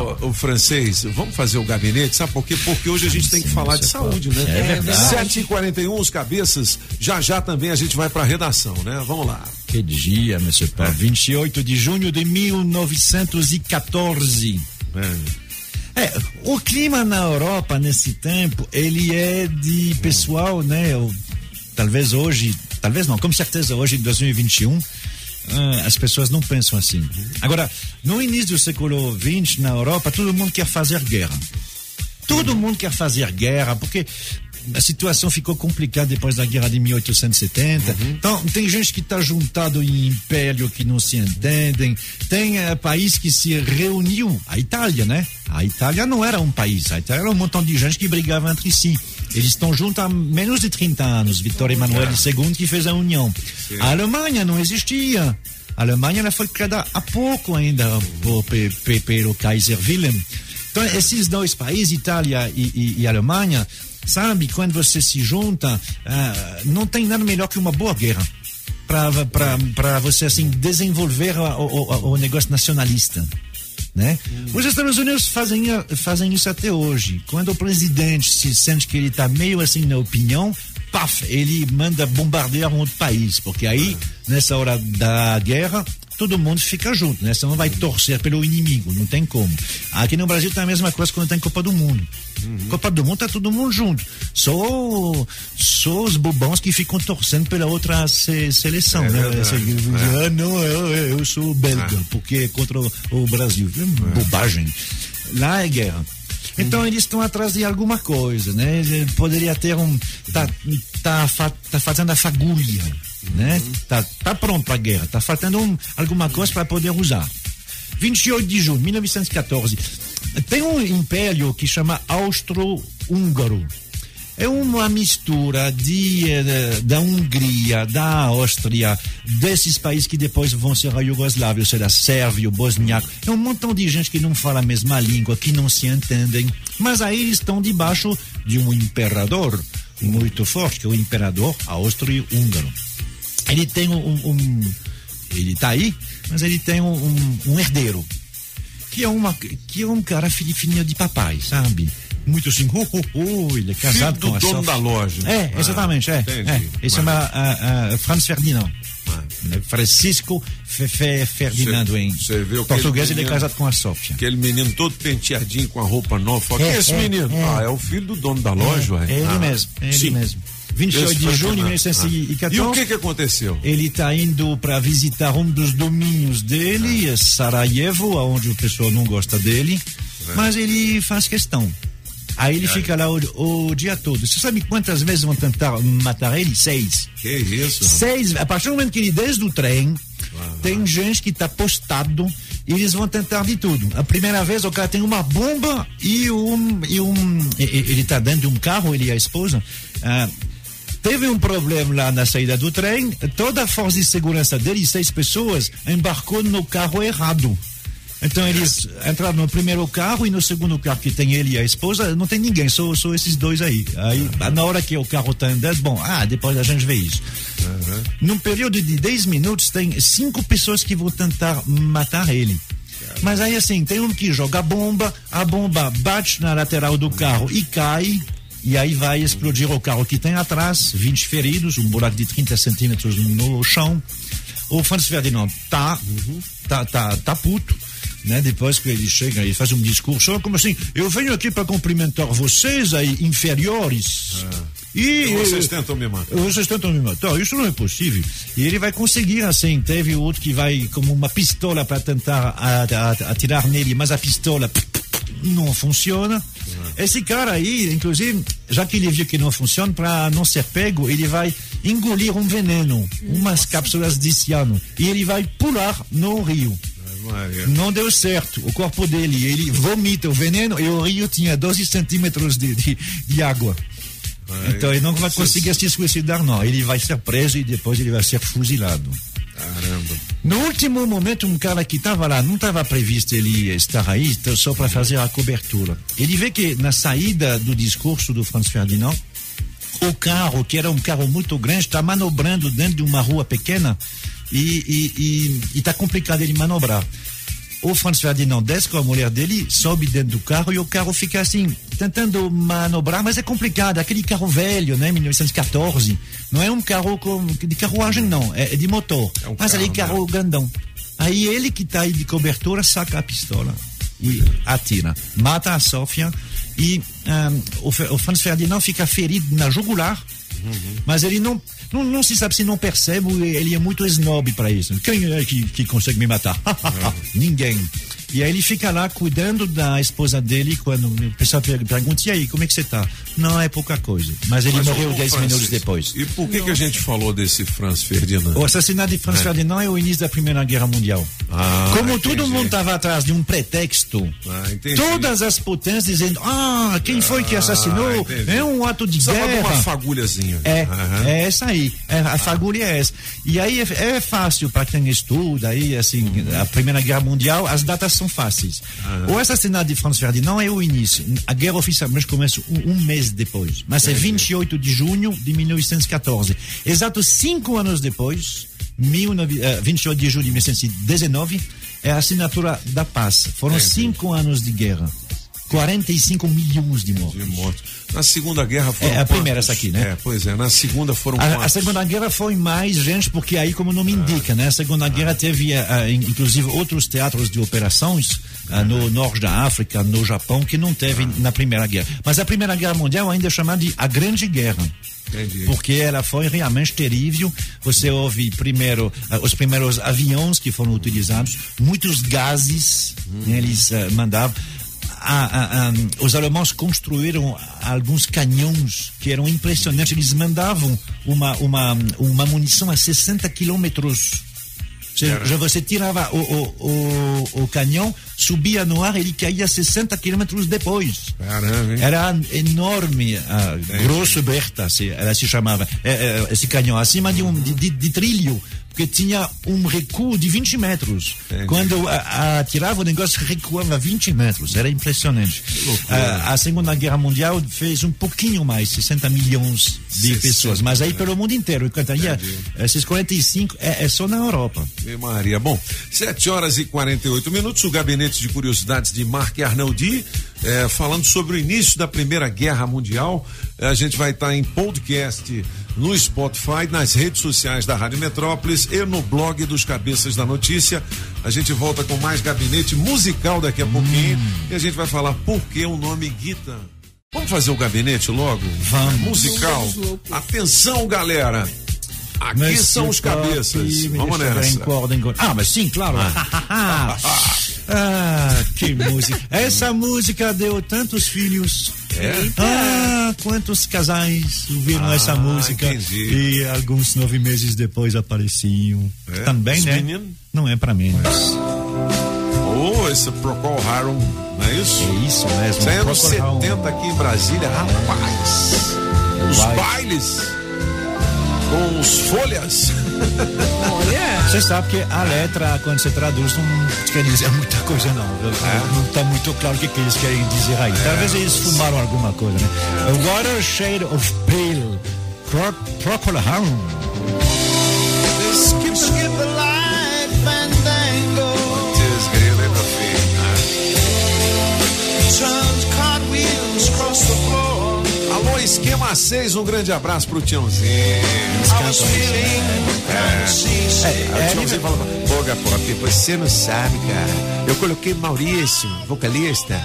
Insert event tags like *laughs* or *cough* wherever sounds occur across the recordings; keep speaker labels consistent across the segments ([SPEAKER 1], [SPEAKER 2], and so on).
[SPEAKER 1] O francês, vamos fazer o gabinete, sabe por quê? Porque hoje a gente tem que falar de saúde, né?
[SPEAKER 2] É verdade.
[SPEAKER 1] 7h41, os cabeças, já já também a gente vai pra redação, né? Vamos lá.
[SPEAKER 2] Que dia, monsieur Paulo. 28 de junho de 1914. É, o clima na Europa nesse tempo, ele é de pessoal, né? talvez hoje, talvez não, com certeza hoje em 2021, ah, as pessoas não pensam assim. Agora, no início do século XX, na Europa, todo mundo quer fazer guerra. Todo mundo quer fazer guerra, porque a situação ficou complicada depois da guerra de 1870. Então, tem gente que está juntado em império que não se entendem. Tem eh, país que se reuniu. A Itália, né? A Itália não era um país. A Itália era um montão de gente que brigava entre si. Eles estão juntos há menos de 30 anos. Vitor Emanuel II que fez a união. A Alemanha não existia. A Alemanha ela foi criada há pouco ainda por, pe- pe- pelo Kaiser Wilhelm. Então, esses dois países, Itália e, e- e Alemanha, sabe, quando você se junta, ah, não tem nada melhor que uma boa guerra para você assim desenvolver o, o- o negócio nacionalista. Né? Os Estados Unidos fazem, fazem isso até hoje. Quando o presidente se sente que ele está meio assim na opinião, paf, ele manda bombardear um outro país, porque aí, nessa hora da guerra, todo mundo fica junto, né? Você não vai torcer pelo inimigo, não tem como. Aqui no Brasil tem a mesma coisa quando tem Copa do Mundo. Copa do Mundo tá todo mundo junto. Só, só os bobões que ficam torcendo pela outra se- seleção,
[SPEAKER 1] É
[SPEAKER 2] né? Essa-
[SPEAKER 1] é.
[SPEAKER 2] Ah, não, eu, eu sou belga, porque é contra o, o Brasil. Bobagem. Lá é guerra. Então eles estão atrás de alguma coisa, né? Poderia ter um. Tá, tá, tá fazendo a fagulha, né? Tá, tá pronto para a guerra, tá faltando um, alguma coisa para poder usar. 28 de junho de 1914. Tem um império que chama Austro-Húngaro. É uma mistura de, eh, da Hungria, da Áustria, desses países que depois vão ser a Iugoslávia, ou seja, Sérvio, Bosniaco. É um montão de gente que não fala a mesma língua, que não se entendem. Mas aí eles estão debaixo de um imperador muito forte, que é o imperador austro-húngaro. Ele tem um, um- ele está aí, mas ele tem um, um- um herdeiro que é uma que é um cara filhinho de papai, sabe? Muito assim, oh, oh, oh, ele é casado
[SPEAKER 1] Filho
[SPEAKER 2] com
[SPEAKER 1] do
[SPEAKER 2] a
[SPEAKER 1] dono da loja.
[SPEAKER 2] É,
[SPEAKER 1] Ah,
[SPEAKER 2] exatamente, é.
[SPEAKER 1] entendi.
[SPEAKER 2] é. Ele chama ah, ah, Franz Ferdinand.
[SPEAKER 1] Ah.
[SPEAKER 2] Né? Francisco Fe- Fe- Ferdinando
[SPEAKER 1] Cê-
[SPEAKER 2] em
[SPEAKER 1] cê que
[SPEAKER 2] português,
[SPEAKER 1] ele
[SPEAKER 2] é casado com a Sofia.
[SPEAKER 1] Aquele menino todo penteadinho com a roupa nova.
[SPEAKER 2] É,
[SPEAKER 1] é esse
[SPEAKER 2] é,
[SPEAKER 1] menino?
[SPEAKER 2] é.
[SPEAKER 1] Ah, é o filho do dono da loja, ué.
[SPEAKER 2] É ele
[SPEAKER 1] Ah,
[SPEAKER 2] mesmo, é ele
[SPEAKER 1] sim.
[SPEAKER 2] mesmo. 28
[SPEAKER 1] Esse
[SPEAKER 2] de junho de
[SPEAKER 1] Fernando.
[SPEAKER 2] 1914.
[SPEAKER 1] Ah. E o que que aconteceu?
[SPEAKER 2] Ele está indo para visitar um dos domínios dele, é Sarajevo, onde o pessoal não gosta dele, mas ele faz questão. Aí ele fica lá o, o dia todo. Você sabe quantas vezes vão tentar matar ele? Seis.
[SPEAKER 1] Que isso?
[SPEAKER 2] Seis. A partir do momento que ele desce do trem, tem gente que está postado e eles vão tentar de tudo. A primeira vez o cara tem uma bomba e um. E um ele está dentro de um carro, ele e a esposa. ah, Teve um problema lá na saída do trem, toda a força de segurança dele, seis pessoas, embarcou no carro errado. Então eles entraram no primeiro carro e no segundo carro que tem ele e a esposa, não tem ninguém, só, só esses dois aí. Aí, na hora que o carro está andando, bom, ah, depois a gente vê isso. Num período de 10 minutos, tem cinco pessoas que vão tentar matar ele. Mas aí assim, tem um que joga bomba, a bomba bate na lateral do carro e cai, e aí vai explodir o carro que tem atrás, 20 feridos, um buraco de 30 centímetros no chão. O Franz Ferdinand tá, tá, tá, tá puto. Né? Depois que ele chega e faz um discurso, "Ah, como assim? Eu venho aqui para cumprimentar vocês aí, inferiores. E
[SPEAKER 1] Então vocês tentam me matar.
[SPEAKER 2] vocês tentam me matar, isso não é possível. E ele vai conseguir, assim. Teve outro que vai como uma pistola para tentar atirar nele, mas a pistola não funciona. Esse cara aí, inclusive, já que ele viu que não funciona, para não ser pego, ele vai engolir um veneno, umas cápsulas de ciano, e ele vai pular no rio.
[SPEAKER 1] Maria.
[SPEAKER 2] Não deu certo. O corpo dele, ele vomita o veneno e o rio tinha 12 centímetros de, de, de água. Então ele não vai conseguir se suicidar, não. Ele vai ser preso e depois ele vai ser fuzilado.
[SPEAKER 1] Caramba.
[SPEAKER 2] No último momento, um cara que estava lá, não estava previsto ele estar aí, então só para fazer a cobertura. Ele vê que na saída do discurso do Franz Ferdinand, o carro, que era um carro muito grande, está manobrando dentro de uma rua pequena e está complicado ele manobrar. o Franz Ferdinand desce com a mulher dele, sobe dentro do carro e o carro fica assim, tentando manobrar, mas é complicado. Aquele carro velho, né, 1914, não é um carro com, de carruagem, não, é, é de motor. É um mas carro, ali carro né? grandão. Aí ele que está aí de cobertura saca a pistola e atira. Mata a Sofia e um, o, o Franz Ferdinand fica ferido na jugular, uhum. mas ele não não, não, se sabe se não percebe, ele é muito snob para isso. Quem é que, que consegue me matar? *laughs* Ninguém. E aí ele fica lá cuidando da esposa dele quando o pessoal pergunta, e aí, como é que você tá? Não é pouca coisa. Mas ele Mas morreu 10 minutos depois.
[SPEAKER 1] E por que, que a gente falou desse Franz Ferdinand?
[SPEAKER 2] O assassinato de Franz é. Ferdinand é o início da Primeira Guerra Mundial. Ah, Como entendi. todo mundo estava atrás de um pretexto, ah, todas as potências dizendo, ah, quem foi que ah, assassinou? É um ato de Precisava guerra.
[SPEAKER 1] uma fagulhazinha.
[SPEAKER 2] É, é essa aí. É, a fagulha é essa. E aí é, é fácil para quem estuda aí, assim, uhum. a Primeira Guerra Mundial, as datas são fáceis. O assassinato de Franz Ferdinand é o início. A guerra oficialmente começa um, um mês depois. Mas é 28 de junho de 1914. Exato cinco anos depois, 19, uh, 28 de julho de 1919, é a assinatura da paz. Foram cinco anos de guerra. 45 milhões de mortos. De mortos.
[SPEAKER 1] Na Segunda Guerra foram.
[SPEAKER 2] É a primeira essa aqui, né?
[SPEAKER 1] É, pois é. Na Segunda foram.
[SPEAKER 2] A, a Segunda Guerra foi mais gente, porque aí, como o nome ah. indica, né? A Segunda ah. Guerra teve, uh, inclusive, outros teatros de operações uh, no norte da África, no Japão, que não teve ah. na Primeira Guerra. Mas a Primeira Guerra Mundial ainda é chamada de a Grande Guerra. Entendi. Porque ela foi realmente terrível. Você ouve primeiro uh, os primeiros aviões que foram utilizados, muitos gases hum. né, eles uh, mandavam a, a, os alemães construíram alguns canhões que eram impressionantes. Eles mandavam uma, uma, uma munição a 60 quilômetros. Já você tirava o, o, o, o canhão, subia no ar, ele caía 60 quilômetros depois. Caramba, Era enorme, a grosso Berta, ela se chamava, é, é, esse canhão, acima de um de, de, de trilho porque tinha um recuo de 20 metros. Entendi. Quando atirava, o negócio recuava 20 metros. Era impressionante. A, a, Segunda Guerra Mundial fez um pouquinho mais, 60 milhões de 60, pessoas, mas aí pelo mundo inteiro. Enquanto aí, esses 45 é, é só na Europa.
[SPEAKER 1] E Maria. Bom, 7 horas e 48 minutos. O gabinete de curiosidades de Marc Arnaldi, é, falando sobre o início da Primeira Guerra Mundial. A gente vai estar em podcast no Spotify, nas redes sociais da Rádio Metrópolis e no blog dos Cabeças da Notícia. A gente volta com mais gabinete musical daqui a pouquinho hum. e a gente vai falar por que o nome Guita. Vamos fazer o gabinete logo?
[SPEAKER 2] Vamos.
[SPEAKER 1] Musical. Atenção, galera. Aqui mas são os cabeças. Vamos nessa.
[SPEAKER 2] Ah, mas sim, claro. Ah. *laughs* *laughs* ah, que música. Essa música deu tantos filhos é? Ah, quantos casais ouviram ah, essa música entendi. e alguns nove meses depois apareciam. É? Também, Os né? Menino? Não é para menos.
[SPEAKER 1] Oh, esse Procol Harum, não é isso?
[SPEAKER 2] É isso mesmo.
[SPEAKER 1] Isso é anos 70 aqui em Brasília, rapaz. Os bailes com os folhas.
[SPEAKER 2] Olha. Você sabe que a letra, quando você traduz, não quer dizer *laughs* muita coisa, não. É. Não está muito claro o que, que eles querem dizer aí. Talvez é. eles fumaram alguma coisa, né? A water shade of pale. Pro, procol
[SPEAKER 1] esquema 6, um grande abraço pro Tiãozinho. É, é, é, o Tiãozinho fala, pô, Gapopi, você não sabe, cara. Eu coloquei Maurício, vocalista,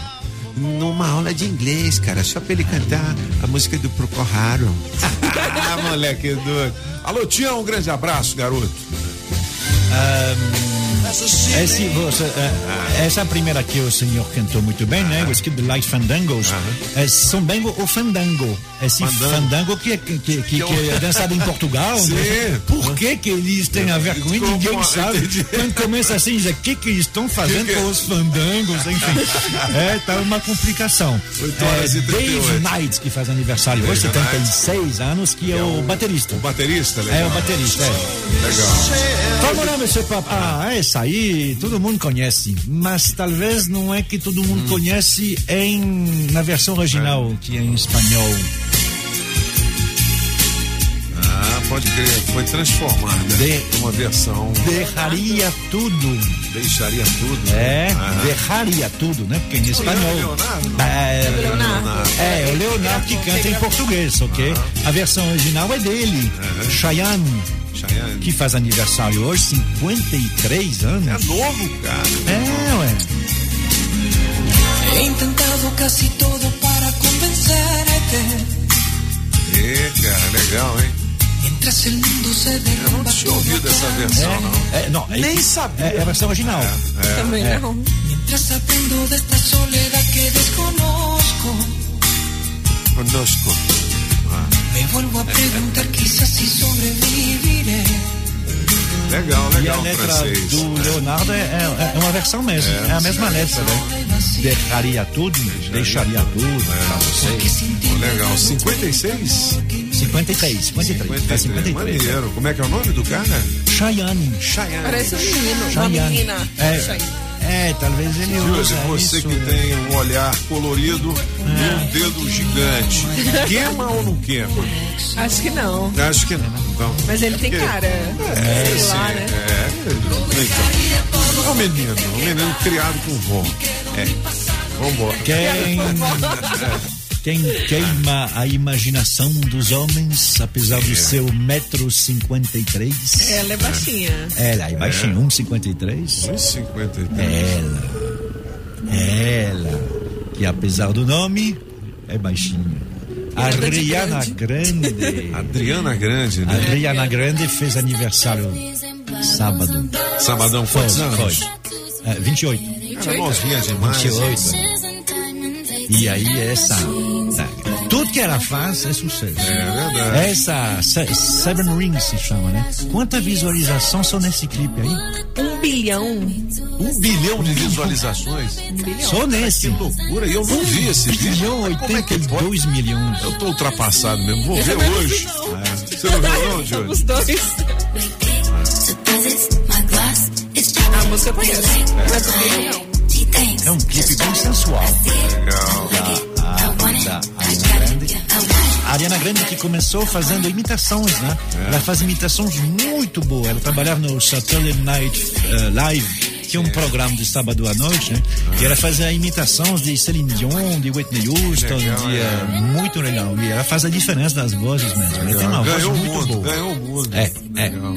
[SPEAKER 1] numa aula de inglês, cara, só pra ele cantar a música do Procol *laughs* Harum. ah, moleque doido. Alô, Tião, um grande abraço, garoto.
[SPEAKER 2] Um... Esse, você, uh, essa primeira que o senhor cantou muito bem, né? O Skip the Light Fandangos. É São Bengo ou Fandango. Esse Fandango, fandango que, que, que, que, é dançado em Portugal. *laughs* Né? Por que que eles têm a ver com isso? Ninguém sabe. Quando começa assim, o que que estão fazendo com os fandangos? Enfim, é, tá uma complicação. É, Dave Knight, que faz aniversário hoje, 76 anos, que é o baterista.
[SPEAKER 1] O baterista, legal.
[SPEAKER 2] É, o baterista, é. Legal. Vamos lá, meu papo. Ah, essa aí todo mundo conhece, mas talvez não é que todo mundo hum. conhece em na versão original, é. que é em espanhol.
[SPEAKER 1] Ah, pode crer, foi transformada
[SPEAKER 2] De-
[SPEAKER 1] numa versão.
[SPEAKER 2] Derraria tudo.
[SPEAKER 1] Deixaria tudo.
[SPEAKER 2] É,
[SPEAKER 1] Aham.
[SPEAKER 2] derraria tudo, né? Porque em espanhol.
[SPEAKER 1] Leonardo?
[SPEAKER 2] É,
[SPEAKER 3] Leonardo.
[SPEAKER 2] é, o Leonardo que canta em português, ok? A versão original é dele, Cheyenne, Que faz aniversário hoje, 53
[SPEAKER 1] É
[SPEAKER 2] anos.
[SPEAKER 1] novo, cara.
[SPEAKER 2] É, ué.
[SPEAKER 4] He intentado casi todo para convencerte.
[SPEAKER 1] É, cara, legal, hein?
[SPEAKER 4] Mientras el mundo se
[SPEAKER 1] Eu não tinha ouvido essa versão, não.
[SPEAKER 2] É, não, é,
[SPEAKER 1] Nem sabia.
[SPEAKER 2] É, é a versão original.
[SPEAKER 3] Também
[SPEAKER 2] É.
[SPEAKER 3] não.
[SPEAKER 4] Mientras aprendo de esta soledad que desconozco,
[SPEAKER 1] Conosco.
[SPEAKER 4] Me vuelvo a preguntar quizás si sobreviviré.
[SPEAKER 1] Legal,
[SPEAKER 2] E a
[SPEAKER 1] legal,
[SPEAKER 2] letra
[SPEAKER 1] francês.
[SPEAKER 2] do Leonardo é, é- é uma versão mesmo. É, a mesma letra, né? Derraria tudo, deixaria tudo pra vocês.
[SPEAKER 1] Pô, legal. 56?
[SPEAKER 2] 53, 53, tá 53.
[SPEAKER 1] Maneiro. Como é que é o nome do cara?
[SPEAKER 2] Cheyenne.
[SPEAKER 1] Cheyenne.
[SPEAKER 3] Parece um menino, uma
[SPEAKER 2] Cheyenne.
[SPEAKER 3] menina.
[SPEAKER 2] É,
[SPEAKER 3] Cheyenne.
[SPEAKER 2] É, talvez ele
[SPEAKER 1] Júlio,
[SPEAKER 2] usa
[SPEAKER 1] você
[SPEAKER 2] isso.
[SPEAKER 1] que tem um olhar colorido e um dedo gigante. Queima ou não queima?
[SPEAKER 3] Acho que não.
[SPEAKER 1] Acho que não. Então,
[SPEAKER 3] Mas ele tem
[SPEAKER 1] Que-
[SPEAKER 3] cara.
[SPEAKER 1] É,
[SPEAKER 3] sei
[SPEAKER 1] sim,
[SPEAKER 3] lá, né?
[SPEAKER 1] é. Então, é um menino, um menino criado com vó. É. Vambora.
[SPEAKER 2] Quem queima a imaginação dos homens, apesar do seu metro cinquenta e três.
[SPEAKER 3] Ela é baixinha.
[SPEAKER 2] Ela, aí baixinho, 1,53.
[SPEAKER 1] 1,53.
[SPEAKER 2] Ela, ela, que apesar do nome, é baixinha. Ariana Grande. *laughs*
[SPEAKER 1] Adriana Grande, né?
[SPEAKER 2] Ariana Grande fez aniversário sábado.
[SPEAKER 1] Sabadão,
[SPEAKER 2] Foi,
[SPEAKER 1] quantos
[SPEAKER 2] foi.
[SPEAKER 1] anos?
[SPEAKER 2] É, 28.
[SPEAKER 1] Cara, novinha demais.
[SPEAKER 2] 28. E aí essa. Tudo que ela faz é sucesso.
[SPEAKER 1] É verdade.
[SPEAKER 2] Essa Se- Seven Rings se chama, né? Quanta visualização são nesse clipe aí?
[SPEAKER 3] Um bilhão.
[SPEAKER 1] Um bilhão de visualizações.
[SPEAKER 2] Só nesse.
[SPEAKER 1] Que loucura. E eu não vi esse
[SPEAKER 2] Um
[SPEAKER 1] vídeo.
[SPEAKER 2] bilhão
[SPEAKER 1] Como é que pode?
[SPEAKER 2] 82 milhões.
[SPEAKER 1] Eu tô ultrapassado mesmo. Vou ver hoje. É. Você não viu, não, Júlio?
[SPEAKER 3] Os dois. A música eu conheço. Mas o bilhão.
[SPEAKER 2] É um clipe bem sensual.
[SPEAKER 1] Legal.
[SPEAKER 2] da Ariana Grande. A Ariana Grande que começou fazendo imitações, né? Ela faz imitações muito boas. Ela trabalhava no Saturday Night eh, Live, que é um programa de sábado à noite, né? E ela fazia imitações de Celine Dion, de Whitney Houston,
[SPEAKER 1] Legal,
[SPEAKER 2] de, eh, muito legal. E ela faz a diferença das vozes mesmo. Ela tem uma voz
[SPEAKER 1] Ganhou o
[SPEAKER 2] muito
[SPEAKER 1] mundo,
[SPEAKER 2] boa.
[SPEAKER 1] ganhou o mundo.
[SPEAKER 2] É, é.
[SPEAKER 1] Legal.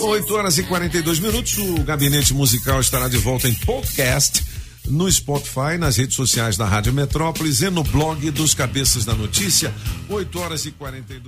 [SPEAKER 1] 8 horas e 42 minutos. O Gabinete Musical estará de volta em podcast no Spotify, nas redes sociais da Rádio Metrópolis e no blog dos Cabeças da Notícia. 8 horas e 42